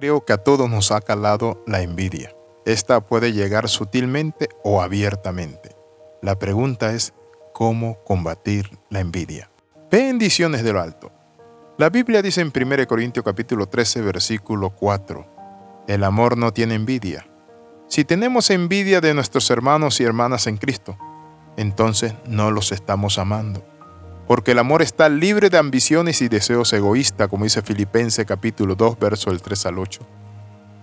Creo que a todos nos ha calado la envidia. Esta puede llegar sutilmente o abiertamente. La pregunta es, ¿cómo combatir la envidia? Bendiciones de lo alto. La Biblia dice en 1 Corintios capítulo 13 versículo 4, el amor no tiene envidia. Si tenemos envidia de nuestros hermanos y hermanas en Cristo, entonces no los estamos amando. Porque el amor está libre de ambiciones y deseos egoístas, como dice Filipenses capítulo 2, verso del 3 al 8.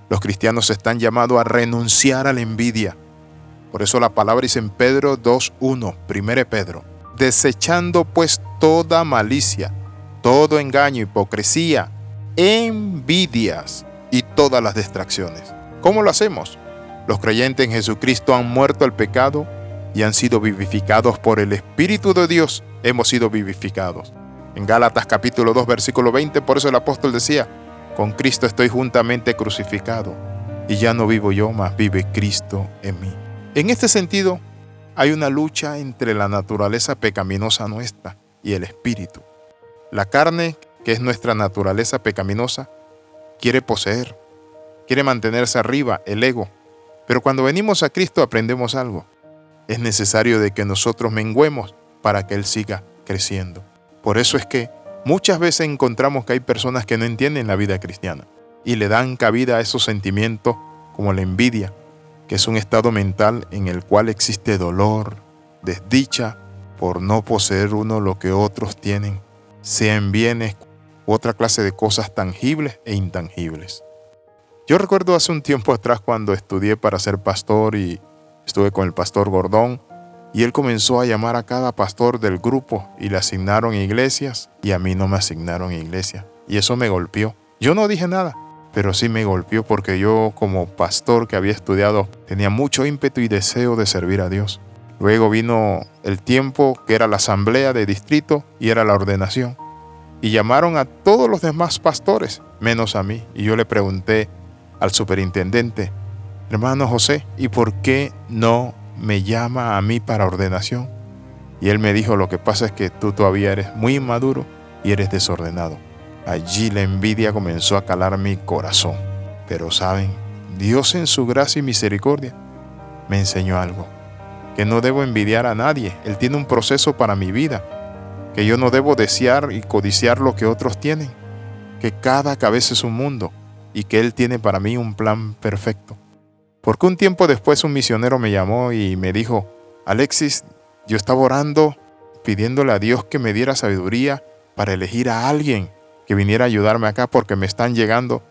Los cristianos están llamados a renunciar a la envidia. Por eso la palabra dice en Pedro 2.1, 1 Pedro, desechando pues toda malicia, todo engaño, hipocresía, envidias y todas las distracciones. ¿Cómo lo hacemos? Los creyentes en Jesucristo han muerto al pecado y han sido vivificados por el Espíritu de Dios hemos sido vivificados. En Gálatas capítulo 2 versículo 20, por eso el apóstol decía, con Cristo estoy juntamente crucificado, y ya no vivo yo, mas vive Cristo en mí. En este sentido, hay una lucha entre la naturaleza pecaminosa nuestra y el espíritu. La carne, que es nuestra naturaleza pecaminosa, quiere poseer, quiere mantenerse arriba, el ego. Pero cuando venimos a Cristo aprendemos algo. Es necesario de que nosotros menguemos para que Él siga creciendo. Por eso es que muchas veces encontramos que hay personas que no entienden la vida cristiana y le dan cabida a esos sentimientos como la envidia, que es un estado mental en el cual existe dolor, desdicha por no poseer uno lo que otros tienen, sea en bienes u otra clase de cosas tangibles e intangibles. Yo recuerdo hace un tiempo atrás cuando estudié para ser pastor y estuve con el pastor Gordón, y él comenzó a llamar a cada pastor del grupo y le asignaron iglesias y a mí no me asignaron iglesia. Y eso me golpeó. Yo no dije nada, pero sí me golpeó porque yo como pastor que había estudiado tenía mucho ímpetu y deseo de servir a Dios. Luego vino el tiempo que era la asamblea de distrito y era la ordenación. Y llamaron a todos los demás pastores, menos a mí. Y yo le pregunté al superintendente, hermano José, ¿y por qué no me llama a mí para ordenación. Y él me dijo, lo que pasa es que tú todavía eres muy inmaduro y eres desordenado. Allí la envidia comenzó a calar mi corazón. Pero saben, Dios en su gracia y misericordia me enseñó algo, que no debo envidiar a nadie. Él tiene un proceso para mi vida, que yo no debo desear y codiciar lo que otros tienen, que cada cabeza es un mundo y que Él tiene para mí un plan perfecto. Porque un tiempo después un misionero me llamó y me dijo, Alexis, yo estaba orando pidiéndole a Dios que me diera sabiduría para elegir a alguien que viniera a ayudarme acá porque me están llegando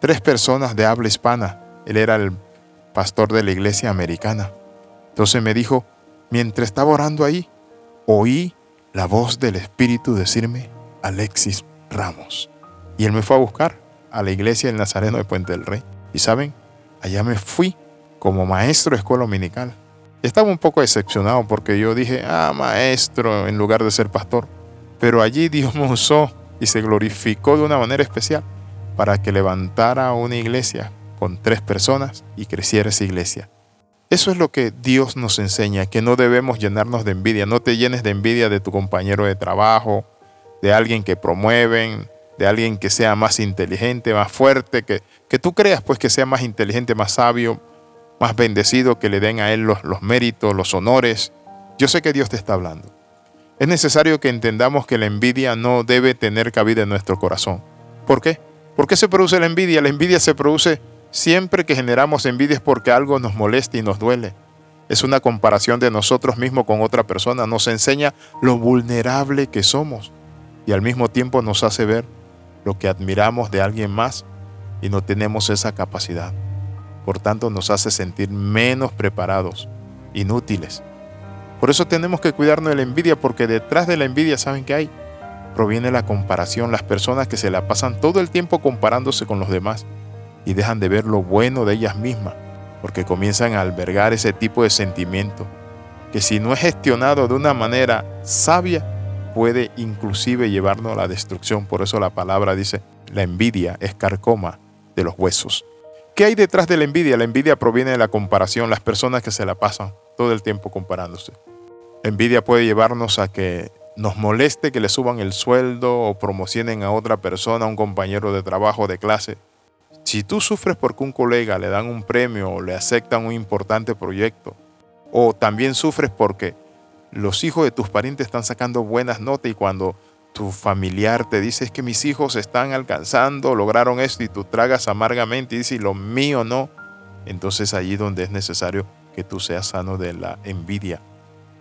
tres personas de habla hispana. Él era el pastor de la iglesia americana. Entonces me dijo, mientras estaba orando ahí, oí la voz del Espíritu decirme, Alexis Ramos. Y él me fue a buscar a la iglesia del Nazareno de Puente del Rey. Y saben, allá me fui como maestro de escuela dominical. Estaba un poco decepcionado porque yo dije, ah, maestro, en lugar de ser pastor. Pero allí Dios me usó y se glorificó de una manera especial para que levantara una iglesia con tres personas y creciera esa iglesia. Eso es lo que Dios nos enseña, que no debemos llenarnos de envidia. No te llenes de envidia de tu compañero de trabajo, de alguien que promueven, de alguien que sea más inteligente, más fuerte, que, que tú creas pues que sea más inteligente, más sabio, más bendecido, que le den a él los, los méritos, los honores. Yo sé que Dios te está hablando. Es necesario que entendamos que la envidia no debe tener cabida en nuestro corazón. ¿Por qué? ¿Por qué se produce la envidia? La envidia se produce siempre que generamos envidia es porque algo nos molesta y nos duele. Es una comparación de nosotros mismos con otra persona. Nos enseña lo vulnerable que somos y al mismo tiempo nos hace ver lo que admiramos de alguien más y no tenemos esa capacidad. Por tanto, nos hace sentir menos preparados, inútiles. Por eso tenemos que cuidarnos de la envidia, porque detrás de la envidia, ¿saben qué hay? Proviene la comparación, las personas que se la pasan todo el tiempo comparándose con los demás y dejan de ver lo bueno de ellas mismas, porque comienzan a albergar ese tipo de sentimiento, que si no es gestionado de una manera sabia, puede inclusive llevarnos a la destrucción. Por eso la palabra dice, la envidia es carcoma de los huesos. ¿Qué hay detrás de la envidia? La envidia proviene de la comparación, las personas que se la pasan todo el tiempo comparándose. Envidia puede llevarnos a que nos moleste que le suban el sueldo o promocionen a otra persona, a un compañero de trabajo, de clase. Si tú sufres porque un colega le dan un premio o le aceptan un importante proyecto, o también sufres porque los hijos de tus parientes están sacando buenas notas y cuando tu familiar te dice que mis hijos están alcanzando, lograron esto y tú tragas amargamente y dices, lo mío no, entonces allí donde es necesario que tú seas sano de la envidia.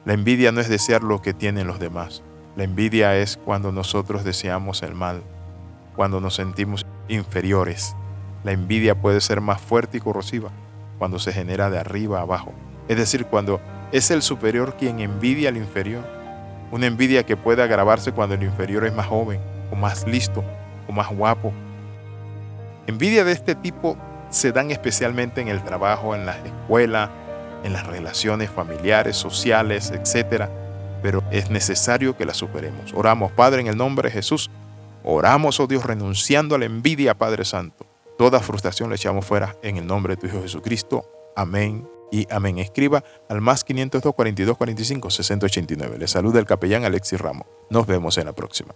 La envidia no es desear lo que tienen los demás. La envidia es cuando nosotros deseamos el mal, cuando nos sentimos inferiores. La envidia puede ser más fuerte y corrosiva cuando se genera de arriba a abajo. Es decir, cuando es el superior quien envidia al inferior. Una envidia que puede agravarse cuando el inferior es más joven, o más listo, o más guapo. Envidia de este tipo se dan especialmente en el trabajo, en la escuela, en las relaciones familiares, sociales, etc. Pero es necesario que la superemos. Oramos, Padre, en el nombre de Jesús. Oramos, oh Dios, renunciando a la envidia, Padre Santo. Toda frustración la echamos fuera en el nombre de tu Hijo Jesucristo. Amén y amén. Escriba al más 502 42 45 689. Le saluda el capellán Alexis Ramos. Nos vemos en la próxima.